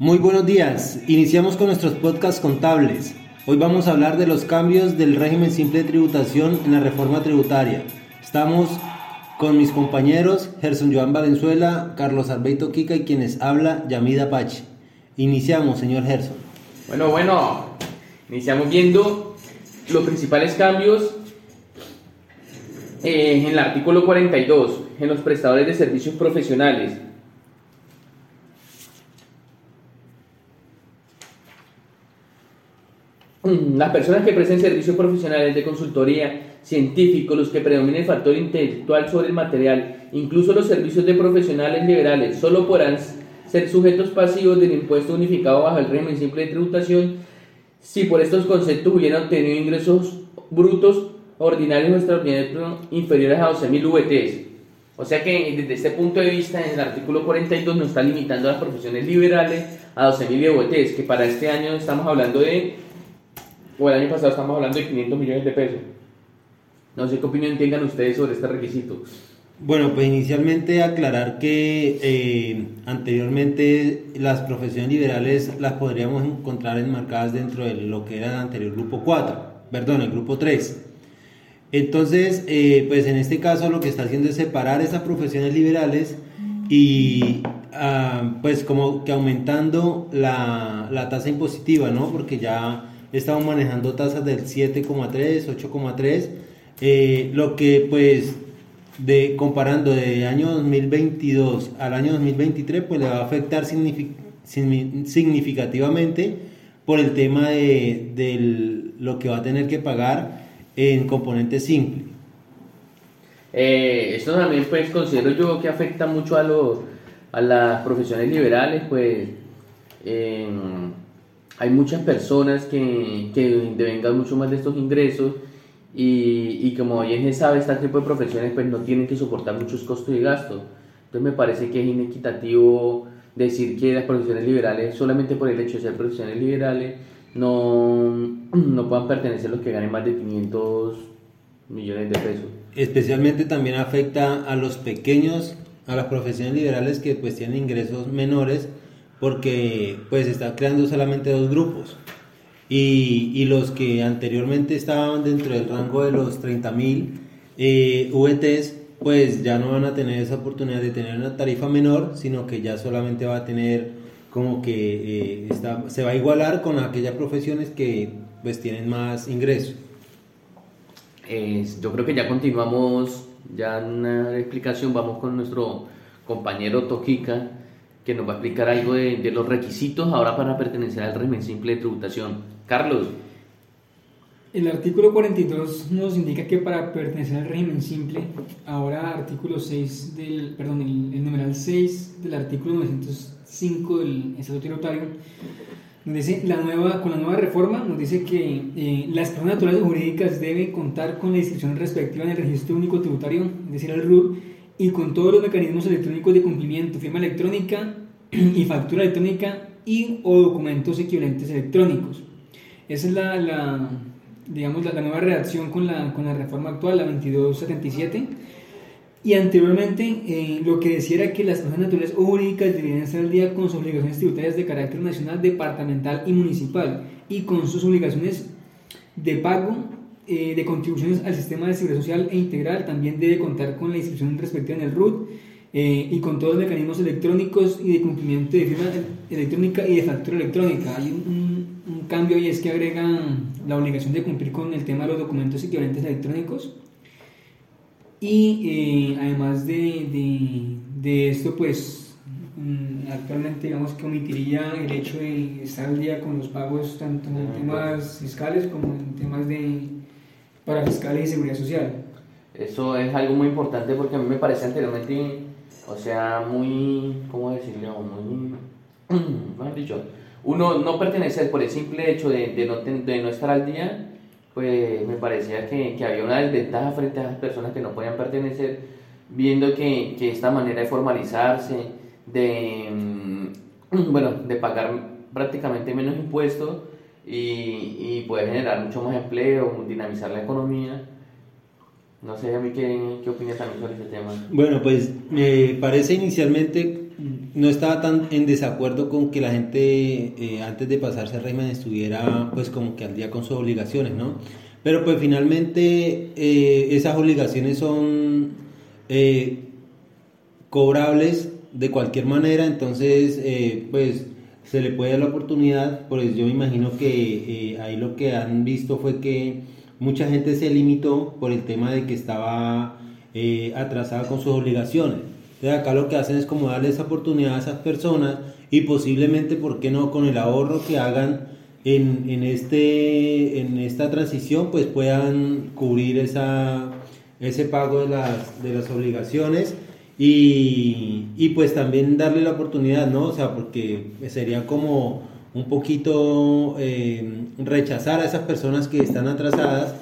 Muy buenos días. Iniciamos con nuestros podcasts contables. Hoy vamos a hablar de los cambios del régimen simple de tributación en la reforma tributaria. Estamos con mis compañeros Gerson Joan Valenzuela, Carlos Albeito Kika y quienes habla Yamida Pache. Iniciamos, señor Gerson. Bueno, bueno, iniciamos viendo los principales cambios eh, en el artículo 42, en los prestadores de servicios profesionales. Las personas que presten servicios profesionales de consultoría, científicos, los que predominen el factor intelectual sobre el material, incluso los servicios de profesionales liberales, solo podrán ser sujetos pasivos del impuesto unificado bajo el régimen simple de tributación si por estos conceptos hubieran obtenido ingresos brutos ordinarios o extraordinarios inferiores a 12.000 VTs. O sea que desde este punto de vista, en el artículo 42 nos está limitando a las profesiones liberales a 12.000 VTs, que para este año estamos hablando de o el año pasado estamos hablando de 500 millones de pesos. No sé qué opinión tengan ustedes sobre este requisito. Bueno, pues inicialmente aclarar que eh, anteriormente las profesiones liberales las podríamos encontrar enmarcadas dentro de lo que era el anterior grupo 4, perdón, el grupo 3. Entonces, eh, pues en este caso lo que está haciendo es separar esas profesiones liberales y ah, pues como que aumentando la, la tasa impositiva, ¿no? Porque ya estamos manejando tasas del 7,3, 8,3, eh, lo que pues de comparando de año 2022 al año 2023 pues le va a afectar significativamente por el tema de, lo que va a tener que pagar en componente simple. Eh, esto también pues considero yo que afecta mucho a, los, a las profesiones liberales pues hay muchas personas que, que devengan mucho más de estos ingresos y, y, como bien se sabe, este tipo de profesiones pues no tienen que soportar muchos costos y gastos. Entonces me parece que es inequitativo decir que las profesiones liberales, solamente por el hecho de ser profesiones liberales, no, no puedan pertenecer los que ganen más de 500 millones de pesos. Especialmente también afecta a los pequeños, a las profesiones liberales que pues tienen ingresos menores porque pues está creando solamente dos grupos. Y, los que anteriormente estaban dentro del rango de los 30.000 eh, VTs, pues ya no van a tener esa oportunidad de tener una tarifa menor, sino que ya solamente va a tener como que eh, se va a igualar con aquellas profesiones que pues tienen más ingresos. yo creo que ya continuamos, ya en una explicación, vamos con nuestro compañero Toquica que nos va a explicar algo de, los requisitos ahora para pertenecer al régimen simple de tributación. Carlos. El artículo 42 nos indica que para pertenecer al régimen simple, ahora artículo 6 del, perdón, el, numeral 6 del artículo 905 del Estatuto Tributario, nos dice, la nueva, con la nueva reforma nos dice que eh, las personas naturales jurídicas deben contar con la inscripción respectiva en el registro único tributario, es decir, el RUT, y con todos los mecanismos electrónicos de cumplimiento, firma electrónica y factura electrónica y o documentos equivalentes electrónicos. Esa es la, la digamos, la, nueva redacción con la, con la reforma actual, la 2277. Y anteriormente eh, lo que decía era que las personas naturales o jurídicas debían estar al día con sus obligaciones tributarias de carácter nacional, departamental y municipal y con sus obligaciones de pago eh, de contribuciones al sistema de seguridad social e integral también debe contar con la inscripción respectiva en el RUT eh, y con todos los mecanismos electrónicos y de cumplimiento de firma electrónica y de factura electrónica. Hay un, un, cambio y es que agregan la obligación de cumplir con el tema de los documentos equivalentes electrónicos. Y eh, además de, de, de, esto, pues mm, actualmente digamos que omitiría el hecho de estar al día con los pagos tanto en temas fiscales como en temas de para fiscales y seguridad social. Eso es algo muy importante porque a mí me parece anteriormente, o sea, muy, ¿cómo decirlo? Muy, mejor dicho, uno no pertenecer por el simple hecho de, de, no, de no estar al día, pues me parecía que, que, había una desventaja frente a las personas que no podían pertenecer, viendo que, que esta manera de formalizarse, de, mm, bueno, de pagar prácticamente menos impuestos, y, y poder generar mucho más empleo, dinamizar la economía. No sé a mí qué, qué opinas también sobre este tema. Bueno, pues me parece inicialmente no estaba tan en desacuerdo con que la gente eh, antes de pasarse al régimen estuviera pues como que al día con sus obligaciones, ¿no? Pero pues finalmente eh, esas obligaciones son eh, cobrables de cualquier manera, entonces pues se le puede dar la oportunidad, pues yo me imagino que ahí lo que han visto fue que mucha gente se limitó por el tema de que estaba atrasada con sus obligaciones entonces acá lo que hacen es como darle esa oportunidad a esas personas y posiblemente, ¿por qué no? Con el ahorro que hagan en, en, este, en esta transición, pues puedan cubrir esa, ese pago de las, de las obligaciones y, y, pues también darle la oportunidad, ¿no? O sea, porque sería como un poquito eh, rechazar a esas personas que están atrasadas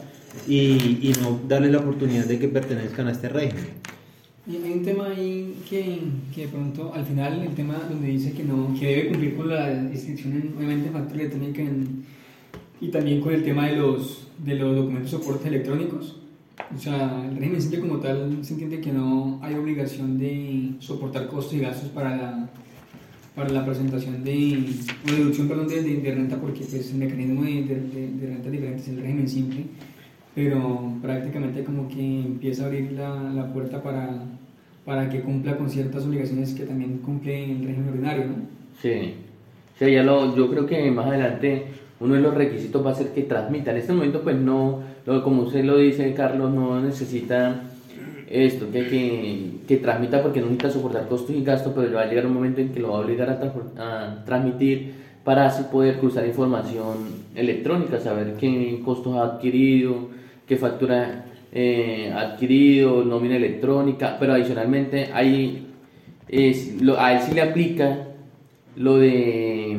y, y no darle la oportunidad de que pertenezcan a este régimen. Y hay un tema ahí que, que de pronto al final, el tema donde dice que no que debe cumplir con la inscripción obviamente en factura electrónica y también con el tema de los, de los documentos de soporte electrónicos. O sea, el régimen simple como tal se entiende que no hay obligación de soportar costos y gastos para la, para la presentación de, o deducción perdón, de, de, renta porque pues, el mecanismo de, de, de renta diferente es el régimen simple pero prácticamente como que empieza a abrir la, la puerta para, para que cumpla con ciertas obligaciones que también cumple el régimen ordinario, ¿no? Sí, sí ya lo, yo creo que más adelante uno de los requisitos va a ser que transmita. En este momento, pues no, como usted lo dice, Carlos, no necesita esto, que, que, que, transmita porque no necesita soportar costos y gastos, pero va a llegar un momento en que lo va a obligar a, transmitir para así poder cruzar información electrónica, saber qué costos ha adquirido, qué factura eh, adquirido, nómina electrónica, pero adicionalmente hay, es, a él sí le aplica lo de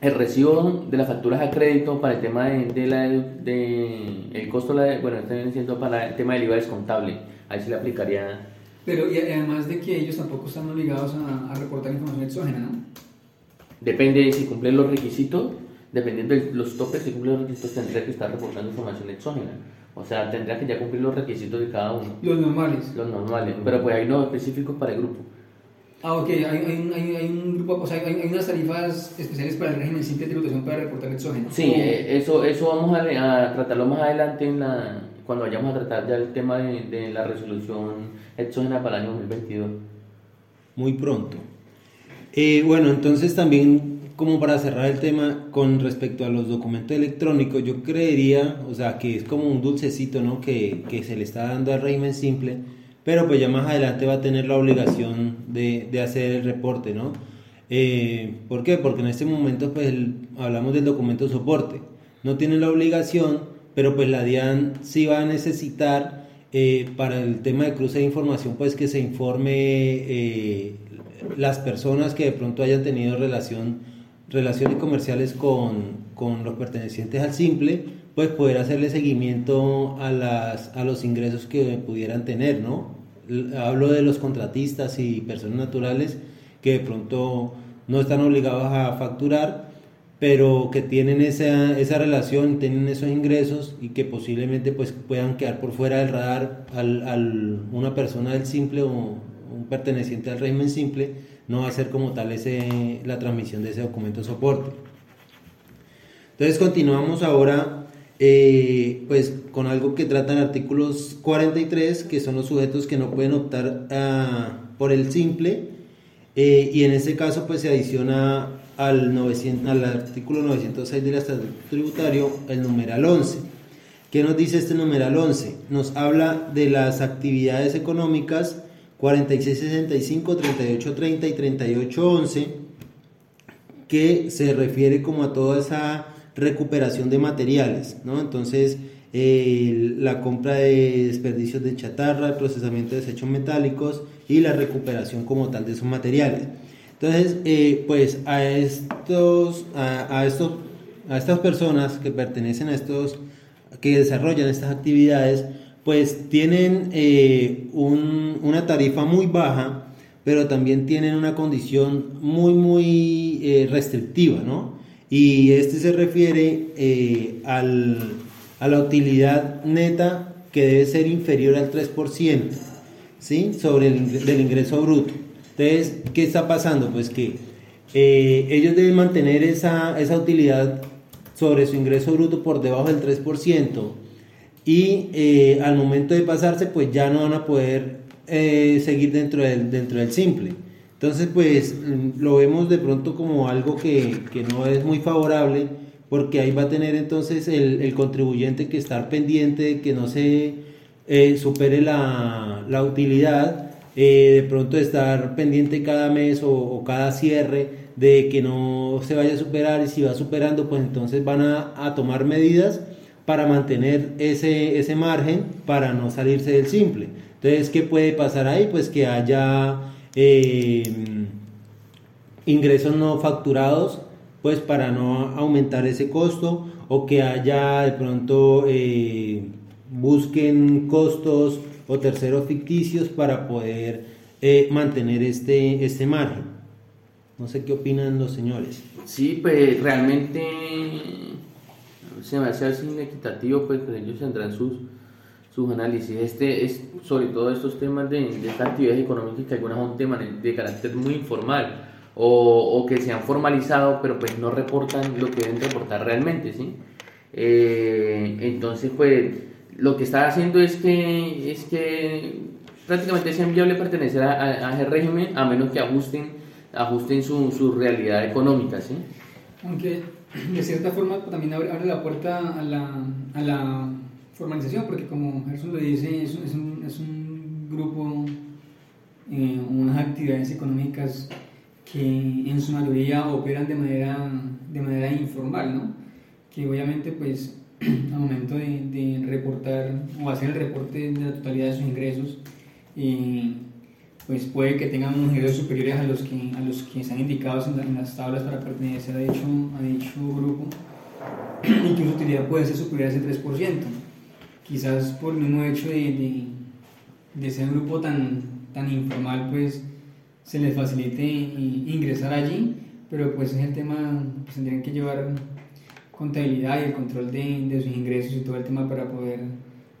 el recibo de las facturas a crédito para el tema de, la, de el costo, la, bueno, está diciendo para el tema del IVA descontable, ahí sí le aplicaría. Pero y además de que ellos tampoco están obligados a, a reportar información exógena, ¿no? Depende de si cumplen los requisitos dependiendo de los topes y cumplir los requisitos, tendría que estar reportando información exógena. O sea, tendría que ya cumplir los requisitos de cada uno. Los normales. Los normales, pero pues hay unos específicos para el grupo. Ah, ok, hay, hay, hay, hay un grupo, o sea, hay, hay, unas tarifas especiales para el régimen simple de tributación para reportar exógeno. Sí, eh, eso, eso vamos a, a, tratarlo más adelante en la, cuando vayamos a tratar ya el tema de, de la resolución exógena para el año 2022. Muy pronto. Eh, bueno, entonces también como para cerrar el tema con respecto a los documentos electrónicos, yo creería, o sea, que es como un dulcecito, ¿no? Que, que se le está dando al régimen simple, pero pues ya más adelante va a tener la obligación de, de hacer el reporte, ¿no? Eh, ¿Por qué? Porque en este momento pues hablamos del documento soporte. No tiene la obligación, pero pues la DIAN sí va a necesitar eh, para el tema de cruce de información pues que se informe eh, las personas que de pronto hayan tenido relación relaciones comerciales con, con, los pertenecientes al simple, pues poder hacerle seguimiento a, las, a los ingresos que pudieran tener, ¿no? Hablo de los contratistas y personas naturales que de pronto no están obligados a facturar, pero que tienen esa, esa relación, tienen esos ingresos y que posiblemente pues puedan quedar por fuera del radar al, al una persona del simple o un perteneciente al régimen simple no va a ser como tal ese, la transmisión de ese documento soporte. Entonces continuamos ahora eh, pues con algo que trata en artículos 43, que son los sujetos que no pueden optar por el simple, eh, y en este caso pues se adiciona al, 900, al artículo 906 del Estatuto Tributario el numeral 11. ¿Qué nos dice este numeral 11? Nos habla de las actividades económicas 4665, 3830 y 3811, que se refiere como a toda esa recuperación de materiales, ¿no? Entonces, la compra de desperdicios de chatarra, el procesamiento de desechos metálicos y la recuperación como tal de esos materiales. Entonces, eh, pues a estos, a, estos, a estas personas que pertenecen a estos, que desarrollan estas actividades, pues tienen eh, una tarifa muy baja, pero también tienen una condición muy, muy eh, restrictiva, ¿no? Y este se refiere eh, al, a la utilidad neta que debe ser inferior al 3%, ¿sí? Sobre el del ingreso bruto. Entonces, ¿qué está pasando? Pues que eh, ellos deben mantener esa, esa utilidad sobre su ingreso bruto por debajo del 3% y eh, al momento de pasarse pues ya no van a poder seguir dentro del, dentro del simple. Entonces pues mm, lo vemos de pronto como algo que, que no es muy favorable porque ahí va a tener entonces el, el contribuyente que estar pendiente de que no se eh, supere la, la utilidad, de pronto estar pendiente cada mes o, cada cierre de que no se vaya a superar y si va superando, pues entonces van a, tomar medidas para mantener ese, ese margen para no salirse del simple. Entonces, ¿qué puede pasar ahí? Pues que haya eh, ingresos no facturados, pues para no aumentar ese costo, o que haya de pronto eh, busquen costos o terceros ficticios para poder eh, mantener este, este margen. No sé qué opinan los señores. Sí, pues realmente se me hace así inequitativo, pues, pues ellos tendrán sus, sus análisis. Este es sobre todo estos temas de, de estas actividades económicas que algunas son temas de carácter muy informal o, o, que se han formalizado, pero pues no reportan lo que deben reportar realmente, ¿sí? Eh, entonces, pues lo que está haciendo es que, es que prácticamente es enviable pertenecer a, a, a ese régimen a menos que ajusten ajusten su, su realidad económica, ¿sí? Aunque de cierta forma también abre, abre la puerta a la, a la, formalización, porque como Gerson lo dice, es, un, es un, grupo, eh, unas actividades económicas que en su mayoría operan de manera, de manera informal, ¿no? Que obviamente pues al momento de, de reportar o hacer el reporte de la totalidad de sus ingresos, eh, pues puede que tengan unos ingresos superiores a los que, a los que están indicados en, las tablas para pertenecer a dicho, a dicho grupo y que su utilidad puede ser superior a ese 3%. Quizás por el mismo hecho de, de, de ser un grupo tan, tan informal, pues se les facilite ingresar allí, pero pues es el tema, pues tendrían que llevar contabilidad y el control de, de sus ingresos y todo el tema para poder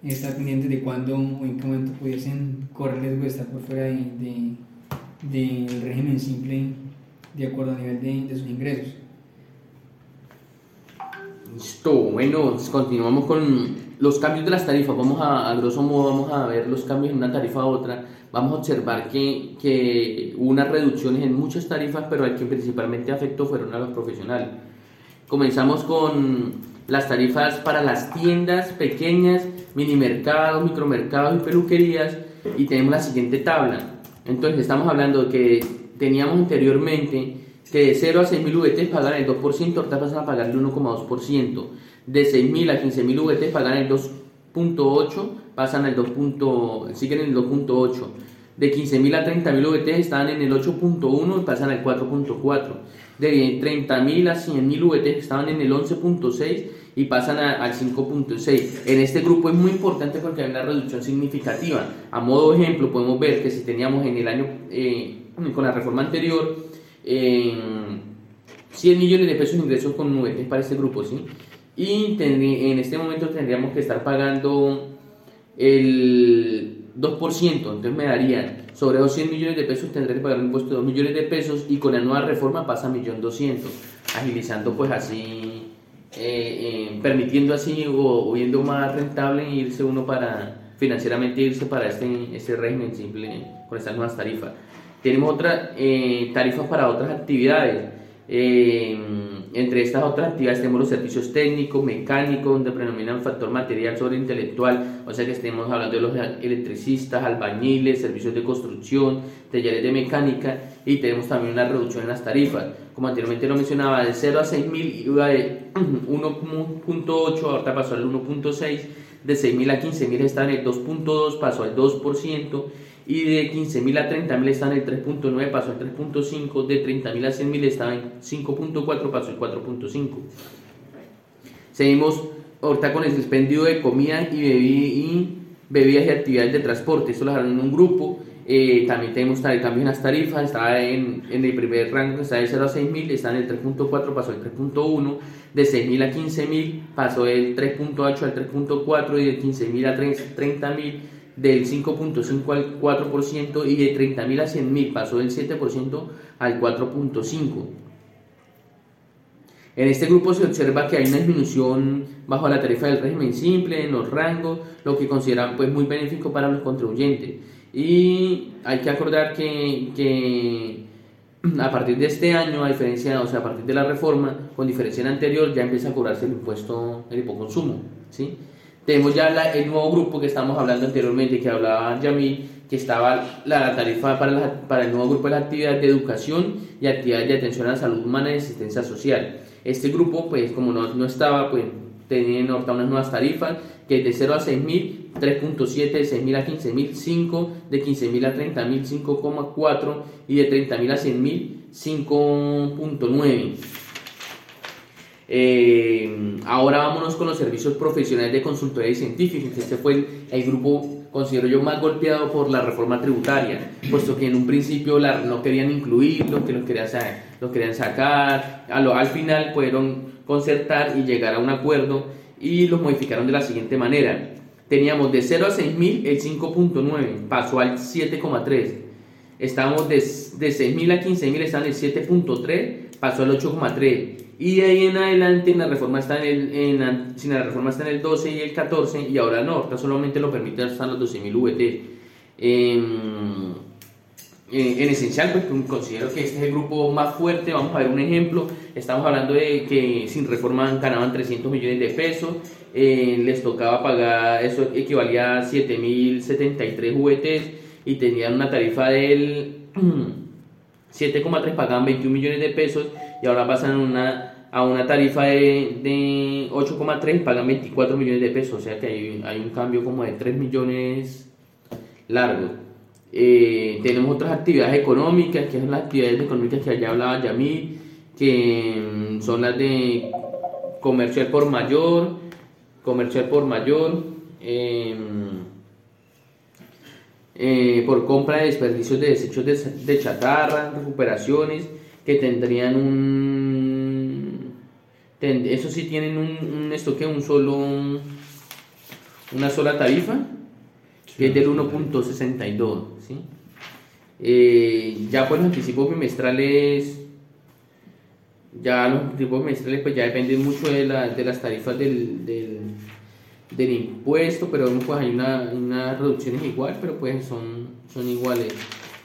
estar pendientes de cuándo o en qué momento pudiesen correr riesgo de estar por fuera del de, de, régimen simple de acuerdo a nivel de, de sus ingresos. Listo, bueno, continuamos con los cambios de las tarifas. Vamos a, a grosso modo, vamos a ver los cambios en una tarifa a otra. Vamos a observar que, que hubo unas reducciones en muchas tarifas, pero al que principalmente afectó fueron a los profesionales. Comenzamos con las tarifas para las tiendas pequeñas mini mercados, micromercados y peluquerías y tenemos la siguiente tabla. Entonces estamos hablando de que teníamos anteriormente que de 0 a 6.000 VT pagan el 2%, ahorita pasan a pagar el 1,2%. De 6.000 a 15.000 VT pagan el 2.8, pasan al 2. siguen en el 2.8. De 15.000 a 30.000 VT están en el 8.1 y pasan al 4.4. De 30.000 a 100.000 VT estaban en el 11.6 y pasan al 5.6. En este grupo es muy importante porque hay una reducción significativa. A modo de ejemplo, podemos ver que si teníamos en el año, eh, con la reforma anterior, eh, 100 millones de pesos de ingresos con nubes para este grupo, ¿sí? Y en este momento tendríamos que estar pagando el 2%, entonces me darían sobre 200 millones de pesos tendré que pagar un impuesto de 2 millones de pesos y con la nueva reforma pasa a 1.200.000, agilizando pues así eh, eh, permitiendo así o, viendo más rentable irse uno para financieramente irse para este, este régimen simple con estas nuevas tarifas. Tenemos otras eh, tarifas para otras actividades. Entre estas otras actividades tenemos los servicios técnicos, mecánicos, donde predominan factor material sobre intelectual, o sea que estemos hablando de los electricistas, albañiles, servicios de construcción, talleres de mecánica y tenemos también una reducción en las tarifas. Como anteriormente lo mencionaba, de 0 a 6.000 iba de 1.8, ahorita pasó al 1.6, de 6.000 a 15.000 está en el 2.2, pasó al 2%, y de 15.000 a 30.000 está en el 3.9, pasó al 3.5, de 30.000 a 100.000 está en 5.4, pasó al 4.5. Seguimos ahorita con el expendio de comida y, y bebidas y actividades de transporte, esto lo dejaron en un grupo, eh, también tenemos cambios en las tarifas, está en, en, el primer rango, está de 0 a 6.000, está en el 3.4, pasó el 3.1, de 6.000 a 15.000 pasó el 3.8 al 3.4 y de 15.000 a 30.000 del 5.5 al 4% y de 30.000 a 100.000 pasó del 7% al 4.5%. En este grupo se observa que hay una disminución bajo la tarifa del régimen simple en los rangos, lo que consideran pues, muy benéfico para los contribuyentes. Y hay que acordar que, que a partir de este año, a diferencia, o sea, a partir de la reforma, con diferencia en anterior, ya empieza a cobrarse el impuesto, el hipoconsumo, ¿sí? Tenemos ya el nuevo grupo que estamos hablando anteriormente, que hablaba Yamil, que estaba la tarifa para, para el nuevo grupo de las actividades de educación y actividades de atención a la salud humana y asistencia social. Este grupo, pues como no, no estaba, pues tenían unas nuevas tarifas, que de 0 a 6.000, 3.7, de 6.000 a 15.000, 5, de 15.000 a 30.000, 5,4 y de 30.000 a 100.000, 5.9. Eh, ahora vámonos con los servicios profesionales de consultoría y científicos. Este fue el, grupo, considero yo, más golpeado por la reforma tributaria, puesto que en un principio la, no querían incluirlo, que lo querían, querían sacar. al final pudieron concertar y llegar a un acuerdo y los modificaron de la siguiente manera. Teníamos de 0 a 6.000 el 5.9, pasó al 7,3. Estábamos de, de 6.000 a 15.000, están en el 7.3, pasó al 8,3 y de ahí en adelante, en la reforma está en el, en, sin la reforma está en el 12 y el 14, y ahora no, ahora solamente lo permite hasta los 12.000 VT. en esencial, pues considero que este es el grupo más fuerte. Vamos a ver un ejemplo. Estamos hablando de que sin reforma ganaban 300 millones de pesos. Eh, les tocaba pagar, eso equivalía a 7.073 VT y tenían una tarifa del 7,3, pagaban 21 millones de pesos y ahora pasan una, a una tarifa de, de 8,3 pagan 24 millones de pesos, o sea que hay, hay un cambio como de 3 millones largos. Eh, tenemos otras actividades económicas, que son las actividades económicas que allá hablaba Yamil, que mm, son las de comercial por mayor, comercial por mayor, em, eh, por compra de desperdicios de desechos de, de chatarra, recuperaciones, que tendrían un eso sí tienen un, esto que un solo una sola tarifa que es del 1.62 ¿sí? Eh, ya pues los anticipos bimestrales ya los anticipos bimestrales pues ya dependen mucho de, la, de las tarifas del, del, del, impuesto pero pues hay una, unas reducciones igual pero pues son, son iguales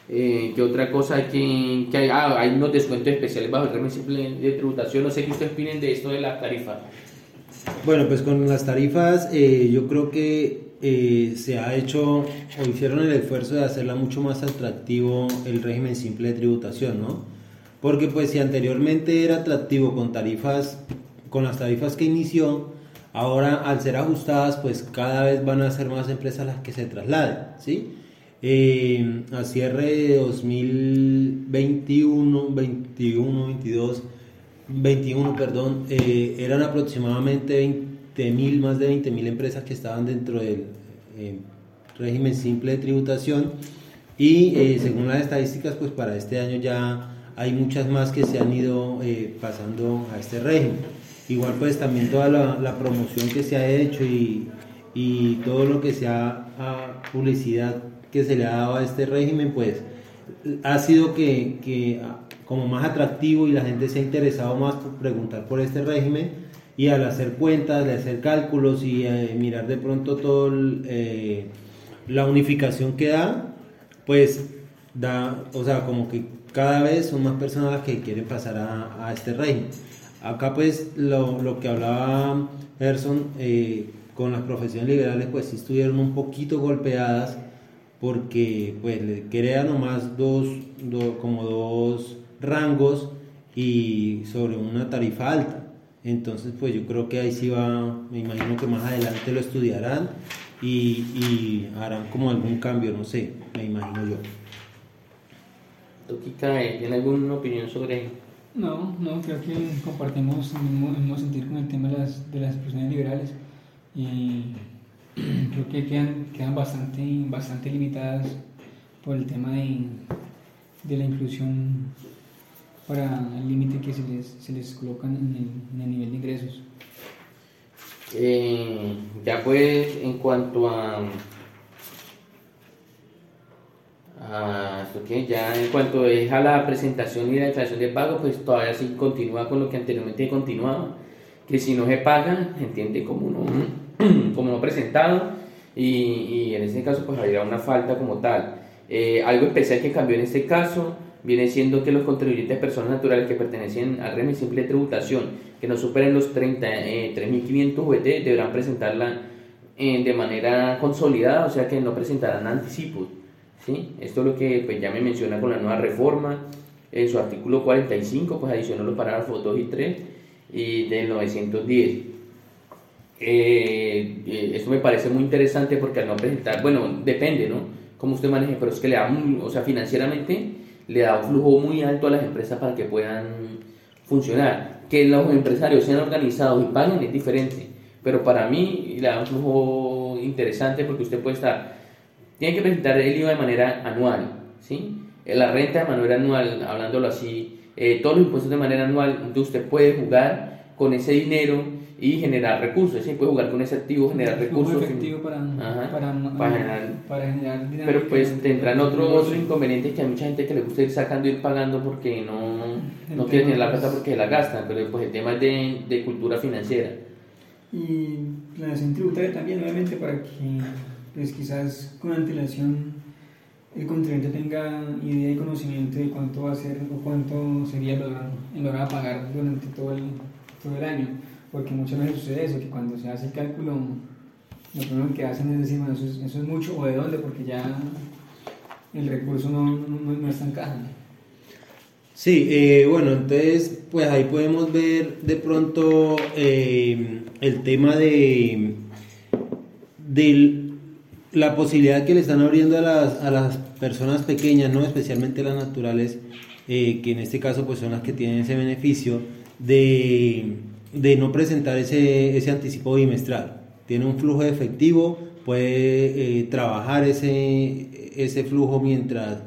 eh, ¿Qué otra cosa que, que hay? Ah, hay unos descuentos especiales bajo el régimen simple de tributación. No sé qué ustedes opinen de esto de la tarifa. Bueno, pues con las tarifas eh, yo creo que eh, se ha hecho o hicieron el esfuerzo de hacerla mucho más atractivo el régimen simple de tributación, ¿no? Porque pues si anteriormente era atractivo con tarifas, con las tarifas que inició, ahora al ser ajustadas pues cada vez van a ser más empresas las que se trasladen, ¿sí? Eh, a cierre de 2021, 21, 22, 21, perdón, eh, eran aproximadamente 20 mil, más de 20 mil empresas que estaban dentro del eh, régimen simple de tributación y según las estadísticas, pues para este año ya hay muchas más que se han ido pasando a este régimen. Igual pues también toda la, promoción que se ha hecho y, y todo lo que sea publicidad que se le ha dado a este régimen, pues ha sido que, que como más atractivo y la gente se ha interesado más por preguntar por este régimen y al hacer cuentas, de hacer cálculos y eh, mirar de pronto todo eh, la unificación que da, pues da, o sea, como que cada vez son más personas que quieren pasar a, a este régimen. Acá pues lo, lo que hablaba Gerson eh, con las profesiones liberales pues sí estuvieron un poquito golpeadas porque pues le crea nomás dos, como dos rangos y sobre una tarifa alta. Entonces pues yo creo que ahí sí va, me imagino que más adelante lo estudiarán y, harán como algún cambio, no sé, me imagino yo. Toquita, ¿tiene alguna opinión sobre No, no, creo que compartimos el mismo, sentir con el tema de las, de las personas liberales. Y creo que quedan, quedan bastante, bastante limitadas por el tema de, de la inclusión para el límite que se les, se les coloca en el, nivel de ingresos. Eh, ya pues en cuanto a esto que ya en cuanto es a la presentación y la declaración de pago, pues todavía sí continúa con lo que anteriormente continuaba, que si no se paga, entiende como no, como no presentado y, y en este caso pues habría una falta como tal. Eh, algo especial que cambió en este caso viene siendo que los contribuyentes personas naturales que pertenecen al régimen simple de tributación que no superen los 30, eh, 3.500 VT deberán presentarla eh, de manera consolidada, o sea que no presentarán anticipos. ¿sí? Esto es lo que pues, ya me menciona con la nueva reforma. En su artículo 45 pues adicionó los parágrafos 2 y 3 y del 910. Eh, eh, esto me parece muy interesante porque al no presentar, bueno, depende, ¿no? Cómo usted maneje, pero es que le da, un, o sea, financieramente le da un flujo muy alto a las empresas para que puedan funcionar. Que los empresarios sean organizados y paguen es diferente, pero para mí le da un flujo interesante porque usted puede estar, tiene que presentar el IVA de manera anual, ¿sí? La renta de manera anual, hablándolo así, eh, todos los impuestos de manera anual, donde usted puede jugar con ese dinero y generar recursos, ¿sí? puede jugar con ese activo, generar recursos. efectivo para, Ajá, para, para generar- para generar Pero pues tendrán otros otros inconvenientes que hay mucha gente que le gusta ir sacando y ir pagando porque no, no quiere tener la plata porque la gastan, pero pues el tema es de, de cultura financiera. Y planeación tributaria también, obviamente, para que pues, quizás con antelación el contribuyente tenga idea y conocimiento de cuánto va a ser o cuánto sería valor, el valor a pagar durante todo el, todo el año. Porque muchas veces sucede eso, que cuando se hace el cálculo, lo primero que hacen es decir, bueno, eso es, eso es mucho o de dónde, porque ya el recurso no, no, no está en caja. Sí, eh, bueno, entonces pues ahí podemos ver de pronto eh, el tema de, de la posibilidad que le están abriendo a las, a las personas pequeñas, ¿no? especialmente las naturales, eh, que en este caso pues son las que tienen ese beneficio de, de no presentar ese, ese anticipo bimestral. Tiene un flujo de efectivo, puede eh, trabajar ese, ese flujo mientras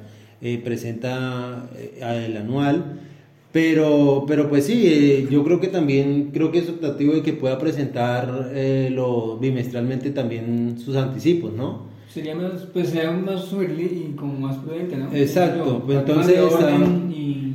eh, presenta eh, el anual. Pero, pero pues sí, eh, yo creo que también, creo que es optativo de que pueda presentar eh, lo, bimestralmente también sus anticipos, ¿no? Sería más, pues sería más y como más prudente, ¿no? Exacto, pues entonces está- orden y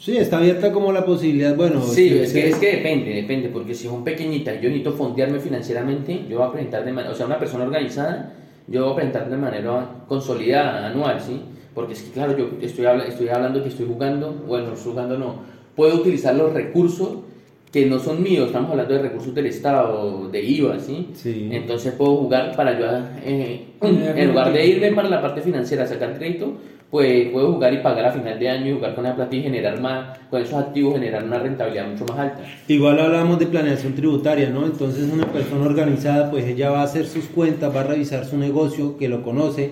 Sí, está abierta como la posibilidad, bueno, Sí, es que, ustedes- es que depende, depende, porque si es un pequeñita y yo necesito fondearme financieramente, yo voy a presentar de manera, o sea, una persona organizada, yo voy a presentar de manera consolidada, anual, ¿sí? Porque es que, claro, yo estoy, habla- estoy hablando que estoy jugando, bueno, estoy jugando no, puedo utilizar los recursos que no son míos, estamos hablando de recursos del Estado, de IVA, ¿sí? Sí. Entonces puedo jugar para yo, eh, en lugar de irme para la parte financiera a sacar crédito, pues puedo jugar y pagar a final de año y jugar con la plata y generar más, con esos activos generar una rentabilidad mucho más alta. Igual hablamos de planeación tributaria, ¿no? Entonces una persona organizada, pues ella va a hacer sus cuentas, va a revisar su negocio, que lo conoce,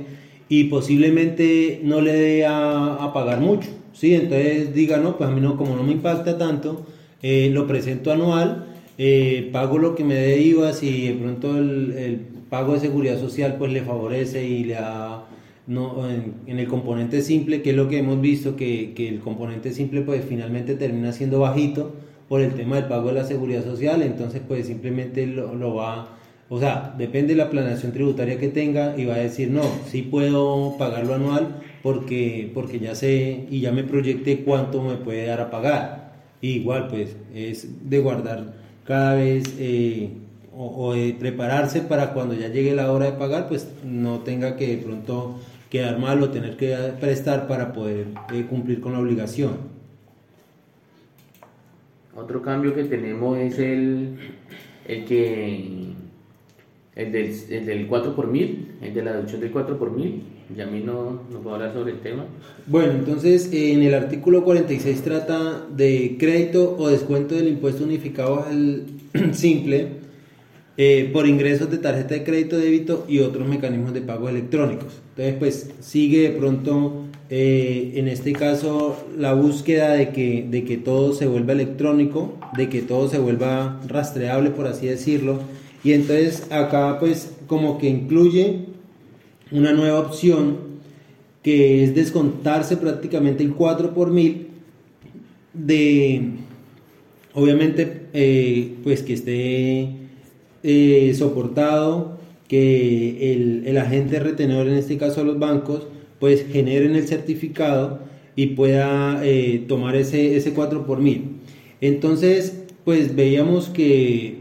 y posiblemente no le dé a, a pagar mucho, ¿sí? Entonces diga, no, pues a mí no, como no me impacta tanto, eh, lo presento anual, eh, pago lo que me dé IVA, si de pronto el, el pago de seguridad social pues le favorece y le da no, en, el componente simple, que es lo que hemos visto, que, que el componente simple pues finalmente termina siendo bajito por el tema del pago de la seguridad social, entonces pues simplemente lo, lo va, o sea, depende de la planeación tributaria que tenga y va a decir, no, sí puedo pagarlo anual porque, porque ya sé y ya me proyecté cuánto me puede dar a pagar. Igual pues es de guardar cada vez... eh, o de prepararse para cuando ya llegue la hora de pagar, pues no tenga que de pronto quedar mal o tener que prestar para poder eh, cumplir con la obligación. Otro cambio que tenemos es el, el que el del, el del 4 por mil, el de la deducción del 4 por mil. Y a mí no, no puedo hablar sobre el tema. Bueno, entonces en el artículo 46 trata de crédito o descuento del impuesto unificado al simple eh, por ingresos de tarjeta de crédito, débito y otros mecanismos de pago electrónicos. Entonces, pues sigue de pronto, eh, en este caso, la búsqueda de que, de que todo se vuelva electrónico, de que todo se vuelva rastreable, por así decirlo. Y entonces acá, pues, como que incluye una nueva opción que es descontarse prácticamente el 4 por mil de, obviamente, eh, pues que esté eh, soportado, que el, el agente retenedor, en este caso los bancos, pues generen el certificado y pueda eh, tomar ese, ese 4 por mil. Entonces, pues veíamos que,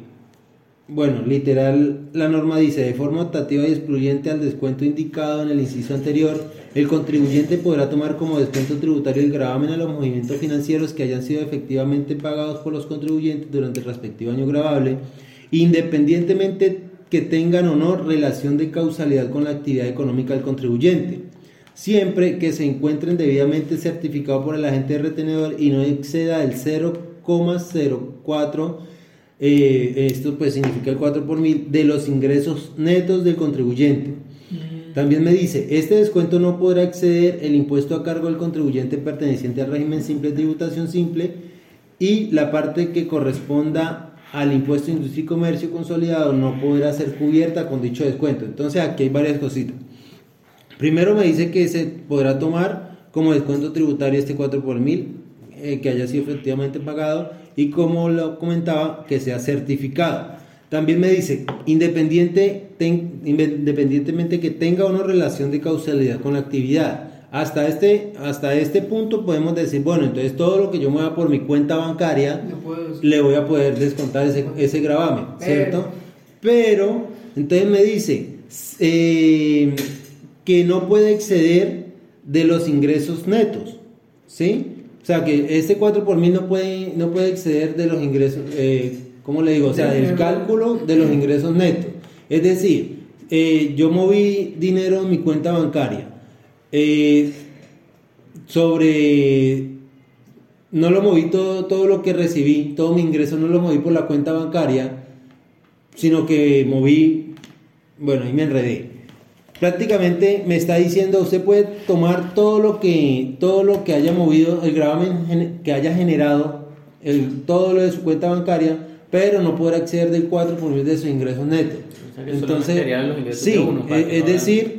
bueno, literal, la norma dice, de forma optativa y excluyente al descuento indicado en el inciso anterior, el contribuyente podrá tomar como descuento tributario el gravamen a los movimientos financieros que hayan sido efectivamente pagados por los contribuyentes durante el respectivo año gravable, independientemente que tengan o no relación de causalidad con la actividad económica del contribuyente, siempre que se encuentren debidamente certificados por el agente retenedor y no exceda el 0,04 eh, esto pues significa el 4 por mil de los ingresos netos del contribuyente. Mm. También me dice, este descuento no podrá exceder el impuesto a cargo del contribuyente perteneciente al régimen simple de tributación simple y la parte que corresponda al impuesto de industria y comercio consolidado no podrá ser cubierta con dicho descuento. Entonces aquí hay varias cositas. Primero me dice que se podrá tomar como descuento tributario este 4 por mil eh, que haya sido efectivamente pagado y como lo comentaba, que sea certificado. También me dice, independiente, independientemente que tenga una relación de causalidad con la actividad. Hasta este, hasta este punto podemos decir, bueno, entonces todo lo que yo mueva por mi cuenta bancaria, le voy a poder descontar ese, ese gravamen, ¿cierto? Pero, entonces me dice eh, que no puede exceder de los ingresos netos, ¿sí? O sea, que este 4 por mil no puede, no puede exceder de los ingresos, eh, ¿cómo le digo? O sea, el cálculo de los ingresos netos. Es decir, eh, yo moví dinero en mi cuenta bancaria. Eh, sobre no lo moví todo, todo lo que recibí, todo mi ingreso no lo moví por la cuenta bancaria, sino que moví, bueno, ahí me enredé. Prácticamente me está diciendo usted puede tomar todo lo que todo lo que haya movido el gravamen que haya generado el, todo lo de su cuenta bancaria pero no podrá acceder del 4 por mil de sus ingresos netos entonces sí es, decir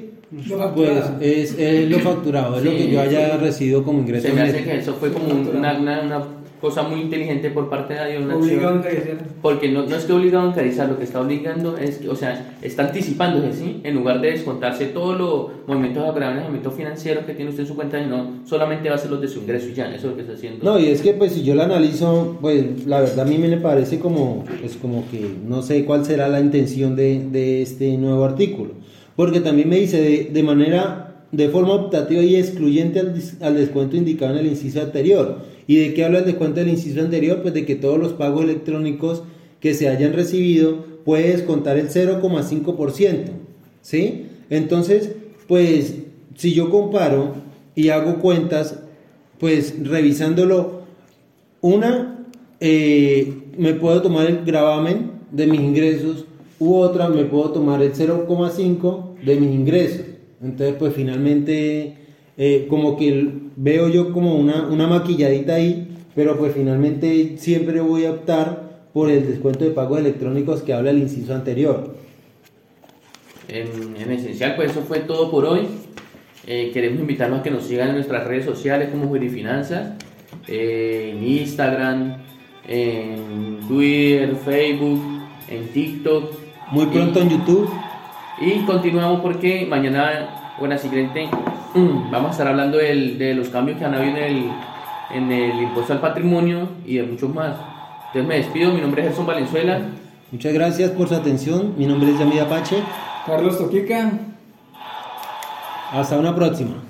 pues es, lo facturado es lo que yo haya recibido como ingreso se me hace que eso fue como una, una cosa muy inteligente por parte de Dios. Porque no, no es que obliga a bancarizar, lo que está obligando es que, o sea, está anticipándose, ¿sí? En lugar de descontarse todos los movimientos agravables, movimientos financieros que tiene usted en su cuenta, no solamente va a ser los de su ingreso y ya, eso es lo que está haciendo. No, y es que, pues, si yo lo analizo, pues, la verdad a mí me parece como, pues, como que no sé cuál será la intención de, de este nuevo artículo. Porque también me dice de, manera de forma optativa y excluyente al, al, descuento indicado en el inciso anterior. ¿Y de qué habla el descuento del inciso anterior? Pues de que todos los pagos electrónicos que se hayan recibido puede descontar el 0,5%. ¿Sí? Entonces, pues si yo comparo y hago cuentas, pues revisándolo, una, eh, me puedo tomar el gravamen de mis ingresos, u otra, me puedo tomar el 0,5 de mis ingresos. Entonces, pues finalmente, eh, como que veo yo como una, una maquilladita ahí, pero pues finalmente siempre voy a optar por el descuento de pagos electrónicos que habla el inciso anterior. En, en esencial, pues eso fue todo por hoy. Eh, queremos invitarlos a que nos sigan en nuestras redes sociales como Juirifinanzas, eh, en Instagram, en Twitter, Facebook, en TikTok. Muy pronto en YouTube. Y continuamos porque mañana, bueno, siguiente, mm, vamos a estar hablando de los cambios que han habido en el, en el impuesto al patrimonio y de muchos más. Entonces me despido, mi nombre es Gerson Valenzuela. Muchas gracias por su atención, mi nombre es Yamida Apache. Carlos Toquica. Hasta una próxima.